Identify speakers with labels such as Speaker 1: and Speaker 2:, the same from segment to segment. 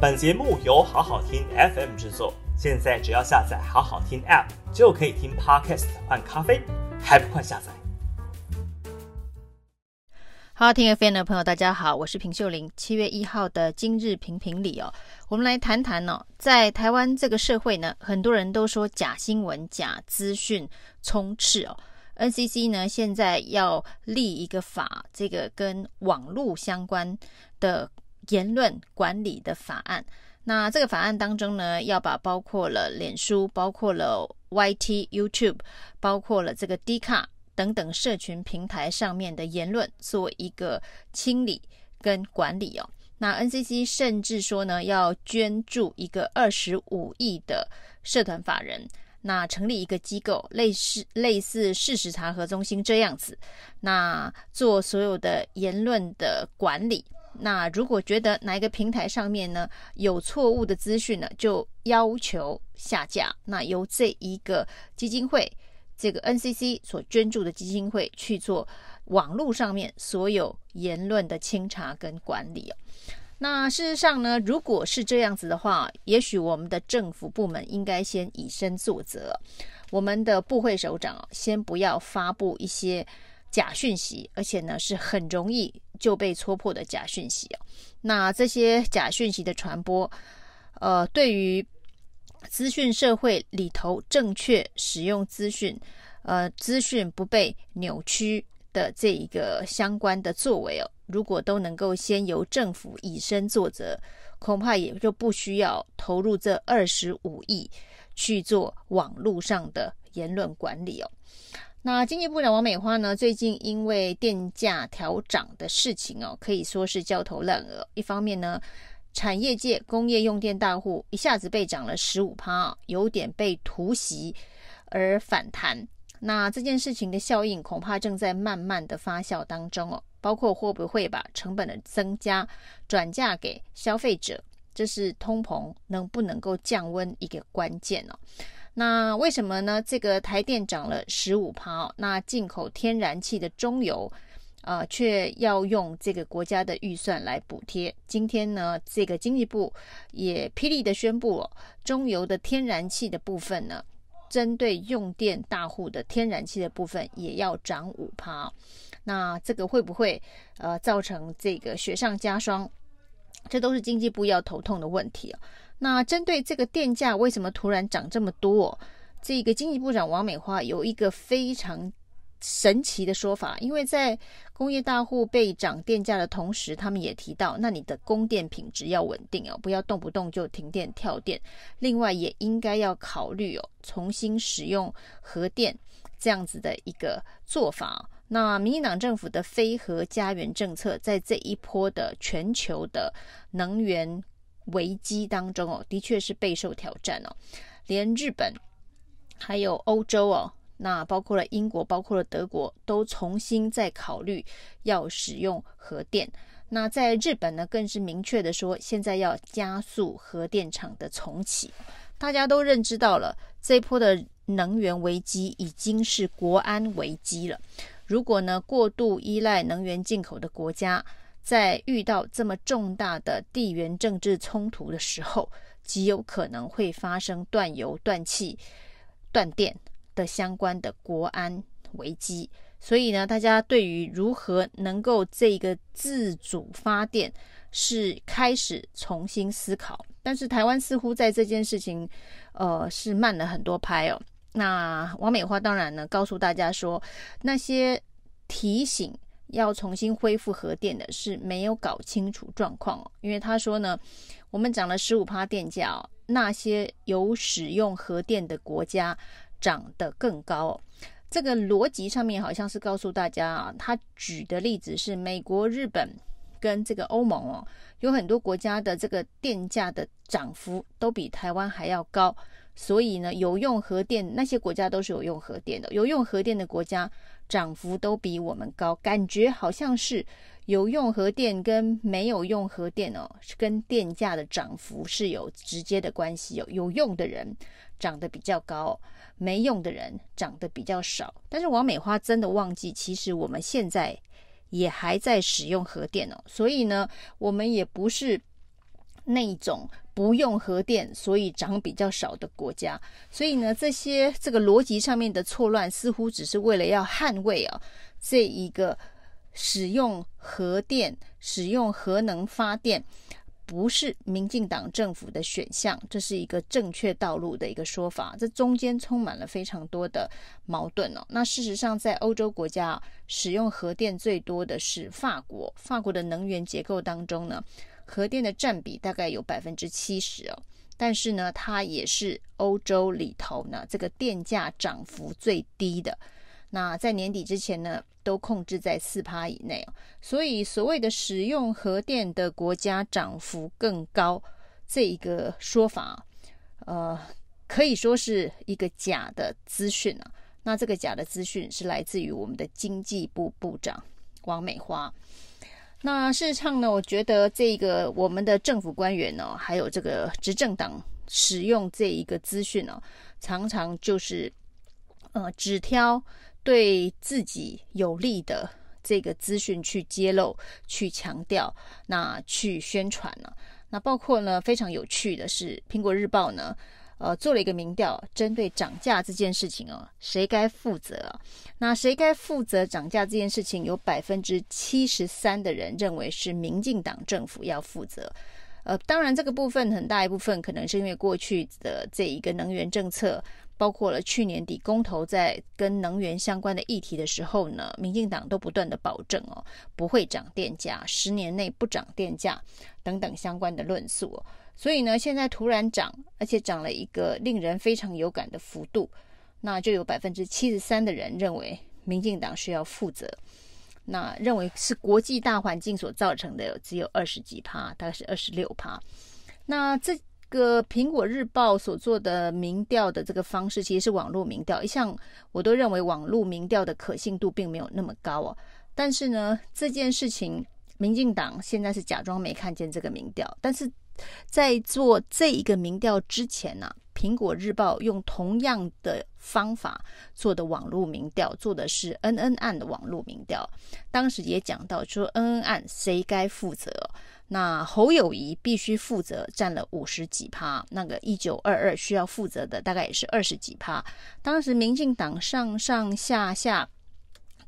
Speaker 1: 本节目由好好听 FM 制作，现在只要下载好好听 App 就可以听 Podcast 换咖啡，还不快下载？
Speaker 2: 好好听 FM 的朋友，大家好，我是平秀玲。七月一号的今日评评理哦，我们来谈谈哦，在台湾这个社会呢，很多人都说假新闻、假资讯充斥哦。NCC 呢，现在要立一个法，这个跟网络相关的言论管理的法案。那这个法案当中呢，要把包括了脸书、包括了 YT、YouTube、包括了这个 D 卡等等社群平台上面的言论做一个清理跟管理哦。那 NCC 甚至说呢，要捐助一个二十五亿的社团法人。那成立一个机构，类似类似事实查核中心这样子，那做所有的言论的管理。那如果觉得哪一个平台上面呢有错误的资讯呢，就要求下架。那由这一个基金会，这个 NCC 所捐助的基金会去做网络上面所有言论的清查跟管理。那事实上呢，如果是这样子的话，也许我们的政府部门应该先以身作则，我们的部会首长先不要发布一些假讯息，而且呢是很容易就被戳破的假讯息。那这些假讯息的传播，呃，对于资讯社会里头正确使用资讯，呃，资讯不被扭曲的这一个相关的作为哦。如果都能够先由政府以身作则，恐怕也就不需要投入这二十五亿去做网络上的言论管理哦。那经济部长王美花呢，最近因为电价调涨的事情哦，可以说是焦头烂额。一方面呢，产业界工业用电大户一下子被涨了十五趴，有点被突袭而反弹。那这件事情的效应恐怕正在慢慢的发酵当中哦。包括会不会把成本的增加转嫁给消费者，这是通膨能不能够降温一个关键哦。那为什么呢？这个台电涨了十五趴，那进口天然气的中油，呃，却要用这个国家的预算来补贴。今天呢，这个经济部也霹雳的宣布哦，中油的天然气的部分呢，针对用电大户的天然气的部分也要涨五趴。那这个会不会呃造成这个雪上加霜？这都是经济部要头痛的问题啊。那针对这个电价为什么突然涨这么多？这个经济部长王美花有一个非常神奇的说法，因为在工业大户被涨电价的同时，他们也提到，那你的供电品质要稳定哦，不要动不动就停电跳电。另外，也应该要考虑哦，重新使用核电这样子的一个做法。那民进党政府的非核家园政策，在这一波的全球的能源危机当中哦，的确是备受挑战哦。连日本还有欧洲哦，那包括了英国，包括了德国，都重新在考虑要使用核电。那在日本呢，更是明确的说，现在要加速核电厂的重启。大家都认知到了，这一波的能源危机已经是国安危机了。如果呢，过度依赖能源进口的国家，在遇到这么重大的地缘政治冲突的时候，极有可能会发生断油、断气、断电的相关的国安危机。所以呢，大家对于如何能够这个自主发电是开始重新思考。但是台湾似乎在这件事情，呃，是慢了很多拍哦。那王美花当然呢，告诉大家说，那些提醒要重新恢复核电的是没有搞清楚状况哦，因为他说呢，我们涨了十五趴电价哦，那些有使用核电的国家涨得更高哦。这个逻辑上面好像是告诉大家啊，他举的例子是美国、日本跟这个欧盟哦，有很多国家的这个电价的涨幅都比台湾还要高。所以呢，有用核电那些国家都是有用核电的，有用核电的国家涨幅都比我们高，感觉好像是有用核电跟没有用核电哦，跟电价的涨幅是有直接的关系哦。有用的人涨得比较高，没用的人涨得比较少。但是王美花真的忘记，其实我们现在也还在使用核电哦，所以呢，我们也不是。那种不用核电，所以涨比较少的国家。所以呢，这些这个逻辑上面的错乱，似乎只是为了要捍卫啊这一个使用核电、使用核能发电。不是民进党政府的选项，这是一个正确道路的一个说法。这中间充满了非常多的矛盾哦。那事实上，在欧洲国家使用核电最多的是法国，法国的能源结构当中呢，核电的占比大概有百分之七十哦。但是呢，它也是欧洲里头呢这个电价涨幅最低的。那在年底之前呢，都控制在四趴以内哦，所以所谓的使用核电的国家涨幅更高，这一个说法，呃，可以说是一个假的资讯啊。那这个假的资讯是来自于我们的经济部部长王美花。那事实上呢，我觉得这个我们的政府官员呢，还有这个执政党使用这一个资讯呢，常常就是呃只挑。对自己有利的这个资讯去揭露、去强调、那去宣传呢？那包括呢，非常有趣的是，《苹果日报》呢，呃，做了一个民调，针对涨价这件事情哦，谁该负责啊？那谁该负责涨价这件事情？有百分之七十三的人认为是民进党政府要负责。呃，当然这个部分很大一部分可能是因为过去的这一个能源政策。包括了去年底公投在跟能源相关的议题的时候呢，民进党都不断的保证哦，不会涨电价，十年内不涨电价等等相关的论述。所以呢，现在突然涨，而且涨了一个令人非常有感的幅度，那就有百分之七十三的人认为民进党需要负责，那认为是国际大环境所造成的，只有二十几趴，大概是二十六趴。那这。个苹果日报所做的民调的这个方式，其实是网络民调。一向我都认为网络民调的可信度并没有那么高哦。但是呢，这件事情，民进党现在是假装没看见这个民调。但是在做这一个民调之前呢、啊，苹果日报用同样的方法做的网络民调，做的是恩恩案的网络民调。当时也讲到说，恩恩案谁该负责？那侯友宜必须负责，占了五十几趴。那个一九二二需要负责的大概也是二十几趴。当时民进党上上下下。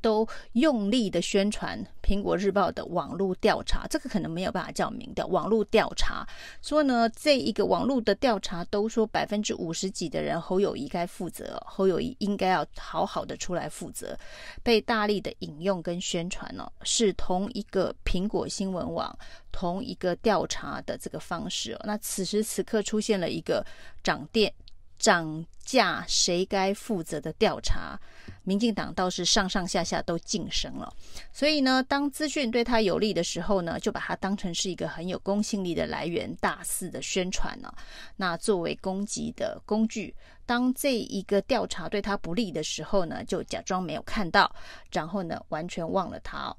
Speaker 2: 都用力的宣传《苹果日报》的网络调查，这个可能没有办法叫民调，网络调查说呢，这一个网络的调查都说百分之五十几的人侯友谊该负责，侯友谊应该要好好的出来负责，被大力的引用跟宣传哦，是同一个苹果新闻网同一个调查的这个方式哦。那此时此刻出现了一个涨电涨价谁该负责的调查。民进党倒是上上下下都晋升了，所以呢，当资讯对他有利的时候呢，就把它当成是一个很有公信力的来源，大肆的宣传了。那作为攻击的工具，当这一个调查对他不利的时候呢，就假装没有看到，然后呢，完全忘了他。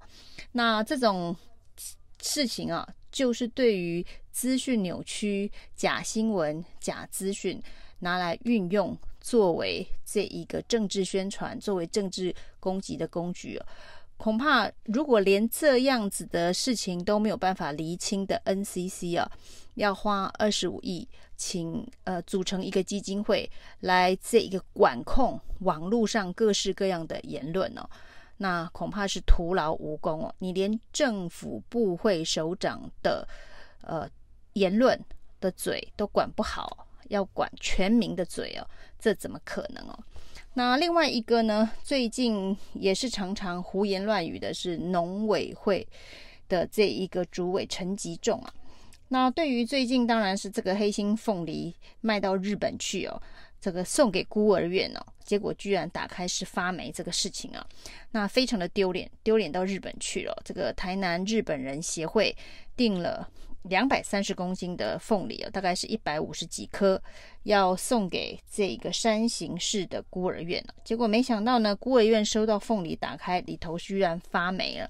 Speaker 2: 那这种事情啊，就是对于资讯扭曲、假新闻、假资讯拿来运用。作为这一个政治宣传、作为政治攻击的工具哦，恐怕如果连这样子的事情都没有办法厘清的 NCC 啊，要花二十五亿请呃组成一个基金会来这一个管控网络上各式各样的言论哦，那恐怕是徒劳无功哦。你连政府部会首长的呃言论的嘴都管不好。要管全民的嘴哦，这怎么可能哦？那另外一个呢？最近也是常常胡言乱语的是农委会的这一个主委陈吉仲啊。那对于最近当然是这个黑心凤梨卖到日本去哦，这个送给孤儿院哦，结果居然打开是发霉这个事情啊，那非常的丢脸，丢脸到日本去了。这个台南日本人协会定了。两百三十公斤的凤梨啊，大概是一百五十几颗，要送给这个山形市的孤儿院。结果没想到呢，孤儿院收到凤梨，打开里头居然发霉了。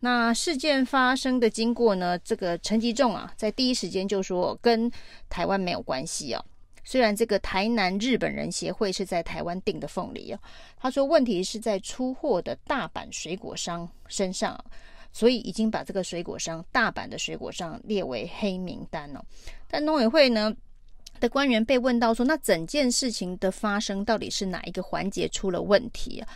Speaker 2: 那事件发生的经过呢，这个陈吉仲啊，在第一时间就说跟台湾没有关系啊。虽然这个台南日本人协会是在台湾订的凤梨啊，他说问题是在出货的大阪水果商身上。所以已经把这个水果商大阪的水果商列为黑名单了。但农委会呢的官员被问到说，那整件事情的发生到底是哪一个环节出了问题啊？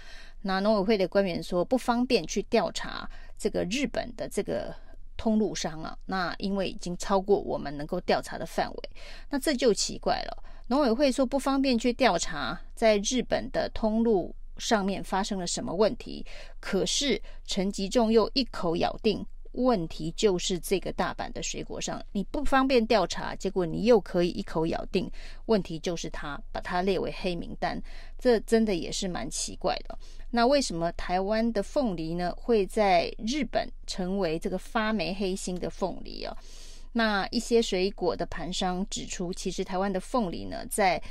Speaker 2: 那农委会的官员说不方便去调查这个日本的这个通路商啊，那因为已经超过我们能够调查的范围，那这就奇怪了。农委会说不方便去调查在日本的通路上面发生了什么问题，可是陈吉仲又一口咬定。问题就是这个大阪的水果商，你不方便调查，结果你又可以一口咬定问题就是他，把他列为黑名单，这真的也是蛮奇怪的。那为什么台湾的凤梨呢，会在日本成为这个发霉黑心的凤梨啊？那一些水果的盘商指出，其实台湾的凤梨呢，在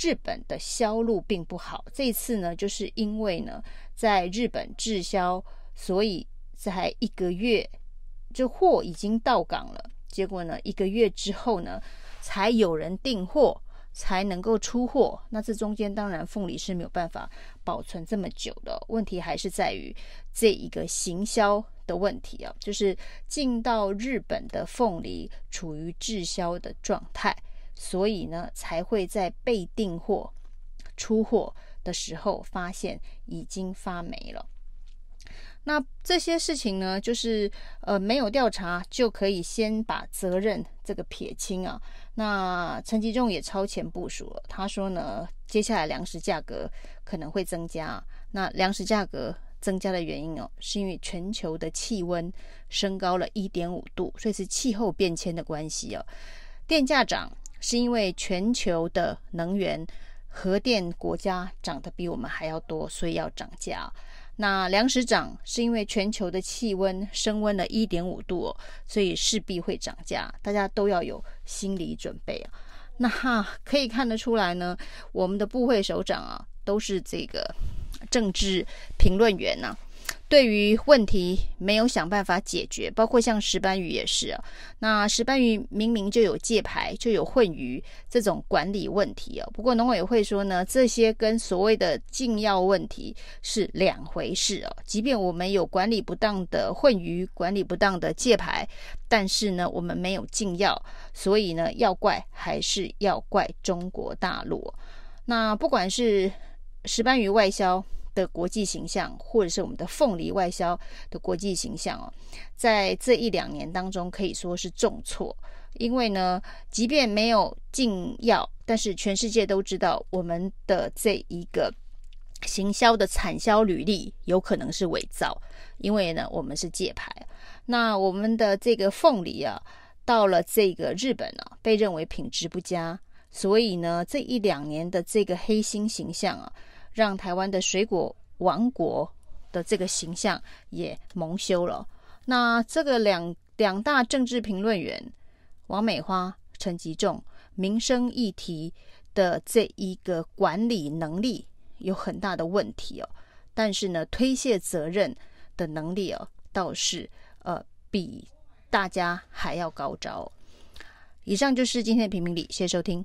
Speaker 2: 日本的销路并不好。这次呢，就是因为呢，在日本滞销，所以在一个月。这货已经到港了，结果呢，一个月之后呢，才有人订货，才能够出货。那这中间当然凤梨是没有办法保存这么久的，问题还是在于这一个行销的问题啊，就是进到日本的凤梨处于滞销的状态，所以呢，才会在被订货出货的时候发现已经发霉了。那这些事情呢，就是呃没有调查就可以先把责任这个撇清啊。那陈吉仲也超前部署了，他说呢，接下来粮食价格可能会增加。那粮食价格增加的原因哦，是因为全球的气温升高了一点五度，所以是气候变迁的关系哦。电价涨是因为全球的能源核电国家涨得比我们还要多，所以要涨价。那粮食涨是因为全球的气温升温了一点五度，所以势必会涨价，大家都要有心理准备啊。那哈可以看得出来呢，我们的部会首长啊都是这个政治评论员呐、啊。对于问题没有想办法解决，包括像石斑鱼也是啊。那石斑鱼明明就有借牌，就有混鱼这种管理问题啊。不过农委会说呢，这些跟所谓的禁药问题是两回事哦。即便我们有管理不当的混鱼，管理不当的借牌，但是呢，我们没有禁药，所以呢，要怪还是要怪中国大陆。那不管是石斑鱼外销。的国际形象，或者是我们的凤梨外销的国际形象哦，在这一两年当中可以说是重挫，因为呢，即便没有禁药，但是全世界都知道我们的这一个行销的产销履历有可能是伪造，因为呢，我们是借牌。那我们的这个凤梨啊，到了这个日本啊，被认为品质不佳，所以呢，这一两年的这个黑心形象啊。让台湾的水果王国的这个形象也蒙羞了。那这个两两大政治评论员王美花、陈吉仲，民生议题的这一个管理能力有很大的问题哦。但是呢，推卸责任的能力哦，倒是呃比大家还要高招。以上就是今天的评评理，谢谢收听。